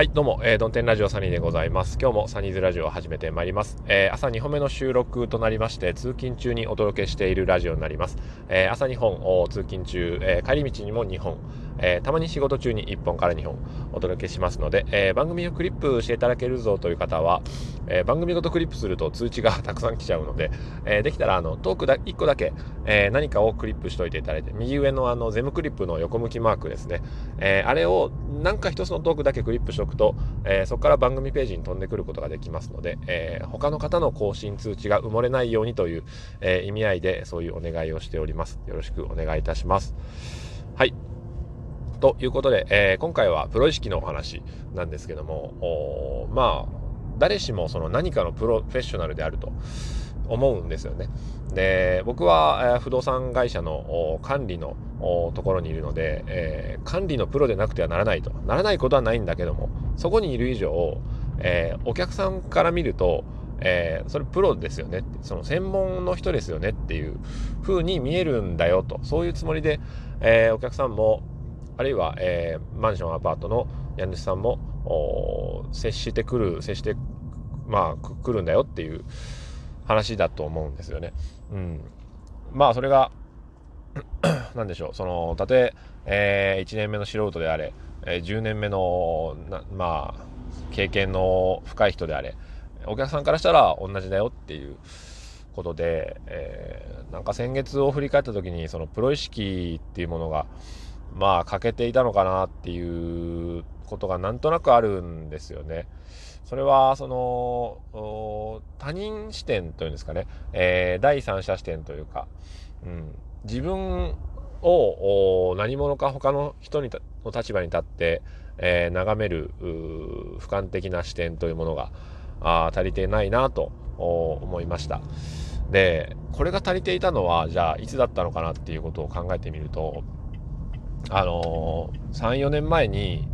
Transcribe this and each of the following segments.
はい、どうも、えー、ドンテンラジオサニーでございます。今日もサニーズラジオを始めてまいります。えー、朝2本目の収録となりまして、通勤中にお届けしているラジオになります。えー、朝2本、通勤中、え帰り道にも2本、えたまに仕事中に1本から2本お届けしますので、え番組をクリップしていただけるぞという方は、え番組ごとクリップすると通知がたくさん来ちゃうので、えできたらあのトークだ1個だけ、え何かをクリップしといていただいて、右上のあのゼムクリップの横向きマークですね、えあれを何か一つのトークだけクリップしておくと、え、そこから番組ページに飛んでくることができますので、え、他の方の更新通知が埋もれないようにという、え、意味合いでそういうお願いをしております。よろしくお願いいたします。はい。ということで、え今回はプロ意識のお話なんですけども、まあ、誰しもその何かのプロフェッショナルであると思うんですよね。で僕は、えー、不動産会社の管理のところにいるので、えー、管理のプロでなくてはならないと。ならないことはないんだけどもそこにいる以上、えー、お客さんから見ると、えそれプロですよね。その専門の人ですよねっていう風に見えるんだよと。そういうつもりで、えお客さんもあるいは、えマンションアパートの家主さんも接してくる接してまあ来るんだよっていう話だと思うんですよね。うん、まあそれが 何でしょうそのたとええー、1年目の素人であれ、えー、10年目のまあ経験の深い人であれお客さんからしたら同じだよっていうことで、えー、なんか先月を振り返った時にそのプロ意識っていうものがまあ欠けていたのかなっていうことがなんとなくあるんですよね。それはその他人視点というんですかね、えー、第三者視点というか、うん、自分を何者か他の人にの立場に立って、えー、眺める俯瞰的な視点というものがあ足りてないなと思いました。でこれが足りていたのはじゃあいつだったのかなっていうことを考えてみるとあのー、34年前に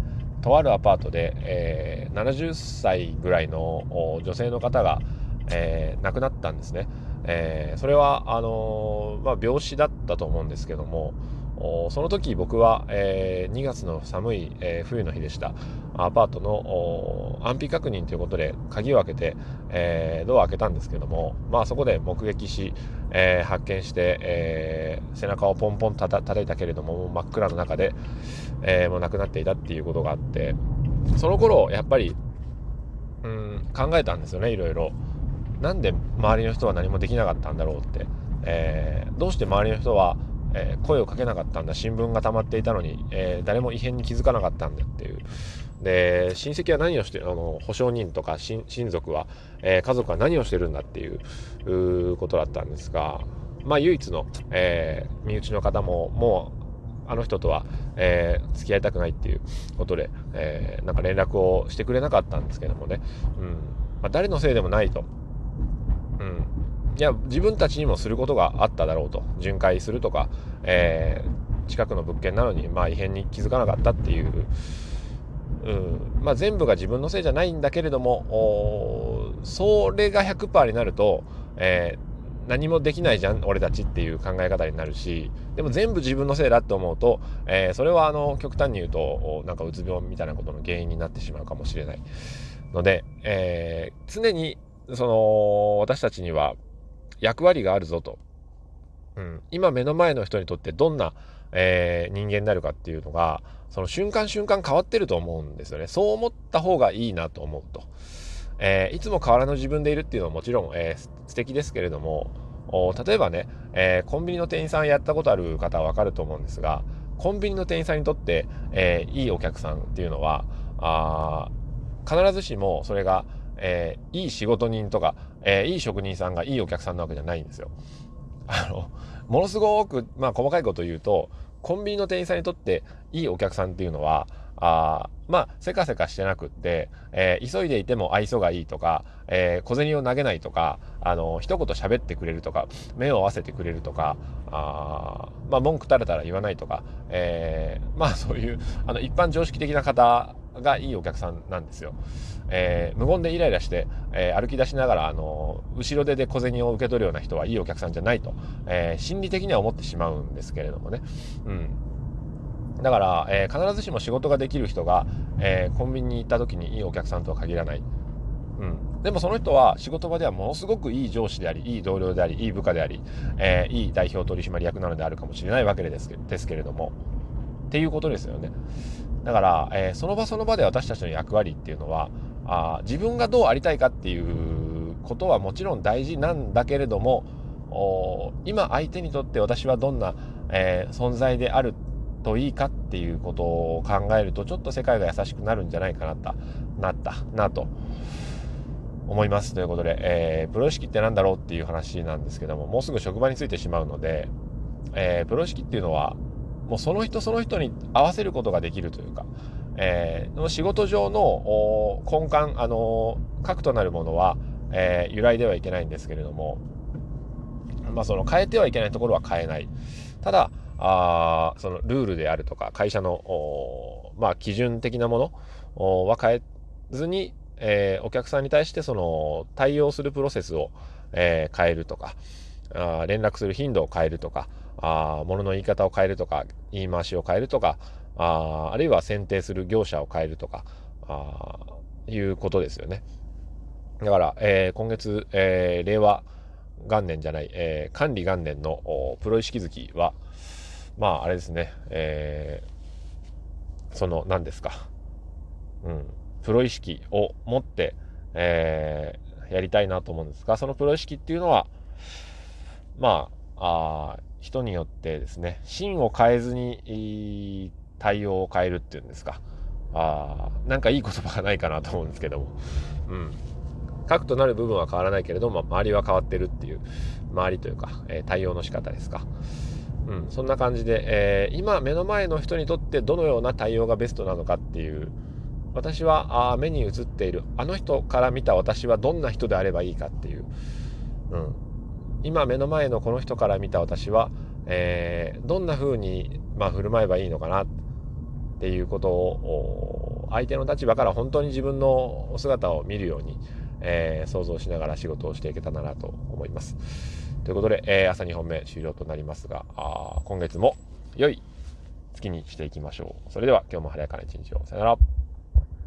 とあるアパートで、えー、70歳ぐらいの女性の方が、えー、亡くなったんですね。えー、それはあのまあ、病死だったと思うんですけどもその時僕は、えー、2月の寒い、えー、冬の日でしたアパートの安否確認ということで鍵を開けて、えー、ドアを開けたんですけども、まあ、そこで目撃し、え発見して、え背中をポンポンたた叩いたけれども真っ暗の中で、えもう亡くなっていたっていうことがあってその頃やっぱりうん考えたんですよねいろいろ。なんで周りの人は何もできなかったんだろうって、えー、どうして周りの人は、えー、声をかけなかったんだ。新聞が溜まっていたのに、えー、誰も異変に気づかなかったんだっていう。で親戚は何をしてあの保証人とか親族は、え家族は何をしてるんだっていうことだったんですがまあ唯一の、え身内の方ももうあの人とは、えー、付き合いたくないっていうことで、えー、なんか連絡をしてくれなかったんですけどもね、うん。まあ、誰のせいでもないと。うん、いや自分たちにもすることがあっただろうと。巡回するとか、えー、近くの物件なのに、まあ、異変に気づかなかったっていう、うん。まあ、全部が自分のせいじゃないんだけれどもそれが100%になると、えー、何もできないじゃん俺たちっていう考え方になるしでも全部自分のせいだって思うと、えー、それはあの極端に言うとなんかうつ病みたいなことの原因になってしまうかもしれないので、え、常にその私たちには役割があるぞと、うん、今目の前の人にとってどんな、えー、人間になるかっていうのがその瞬間瞬間変わってると思うんですよね。そう思った方がいいなと思うと、えー、いつも変わらぬ自分でいるっていうのはもちろん、えー、素敵ですけれども例えばね、えー、コンビニの店員さんやったことある方はわかると思うんですがコンビニの店員さんにとって、えー、いいお客さんっていうのはあ必ずしもそれがえー、いい仕事人とか、えー、いい職人さんがいいお客さんなわけじゃないんですよ。あの、ものすごく、まあ、細かいこと言うと、コンビニの店員さんにとっていいお客さんっていうのは、あまあ、せかせかしてなくって、えー、急いでいても愛想がいいとか、えー、小銭を投げないとか、あの、一言喋ってくれるとか、目を合わせてくれるとか、あまあ、文句たらたら言わないとか、えー、まあ、そういう、あの、一般常識的な方がいいお客さんなんですよ。えー、無言でイライラして、えー、歩き出しながら、あの後ろ手で小銭を受け取るような人はいいお客さんじゃないと、え、心理的には思ってしまうんですけれどもね。うん。だから、え、必ずしも仕事ができる人が、え、コンビニに行った時にいいお客さんとは限らない。うん、でもその人は仕事場ではものすごくいい上司でありいい同僚でありいい部下であり、えー、いい代表取締役なのであるかもしれないわけですけですけれどもっていうことですよねだから、えー、その場その場で私たちの役割っていうのはあ自分がどうありたいかっていうことはもちろん大事なんだけれども今相手にとって私はどんな、えー、存在であるといいかっていうことを考えるとちょっと世界が優しくなるんじゃないかなったなったなと。思います。ということで、えー、プロ意識って何だろうっていう話なんですけどももうすぐ職場についてしまうので、えー、プロ意識っていうのはもうその人その人に合わせることができるというか、えー、仕事上の根幹、あの核となるものは、えー、揺らいではいけないんですけれども、まあ、その変えてはいけないところは変えない。ただ、あそのルールであるとか会社のまあ、基準的なものは変えずに、えー、お客さんに対してその対応するプロセスを、えー、変えるとかあ連絡する頻度を変えるとかあ物の言い方を変えるとか言い回しを変えるとかああるいは選定する業者を変えるとかあいうことですよね。だから、えー、今月、えー、令和元年じゃない、えー、管理元年のプロ意識月は、まあ、あれですね、えー、その、何ですか、うん、プロ意識を持って、えー、やりたいなと思うんですが、そのプロ意識っていうのは、まあ、あ人によってですね、芯を変えずに対応を変えるっていうんですか、あなんかいい言葉がないかなと思うんですけども、うん。核となる部分は変わらないけれども、周りは変わってるっていう、周りというか、えー、対応の仕方ですか。うん、そんな感じで、えー、今目の前の人にとってどのような対応がベストなのかっていう私はあ目に映っているあの人から見た私はどんな人であればいいかっていう、うん、今目の前のこの人から見た私は、えー、どんな風にまあ、振る舞えばいいのかなっていうことを相手の立場から本当に自分の姿を見るように、えー、想像しながら仕事をしていけたらなと思います。ということで、えー、朝2本目終了となりますが、あ今月も良い月にしていきましょう。それでは今日も晴れやかな一日を。さよなら。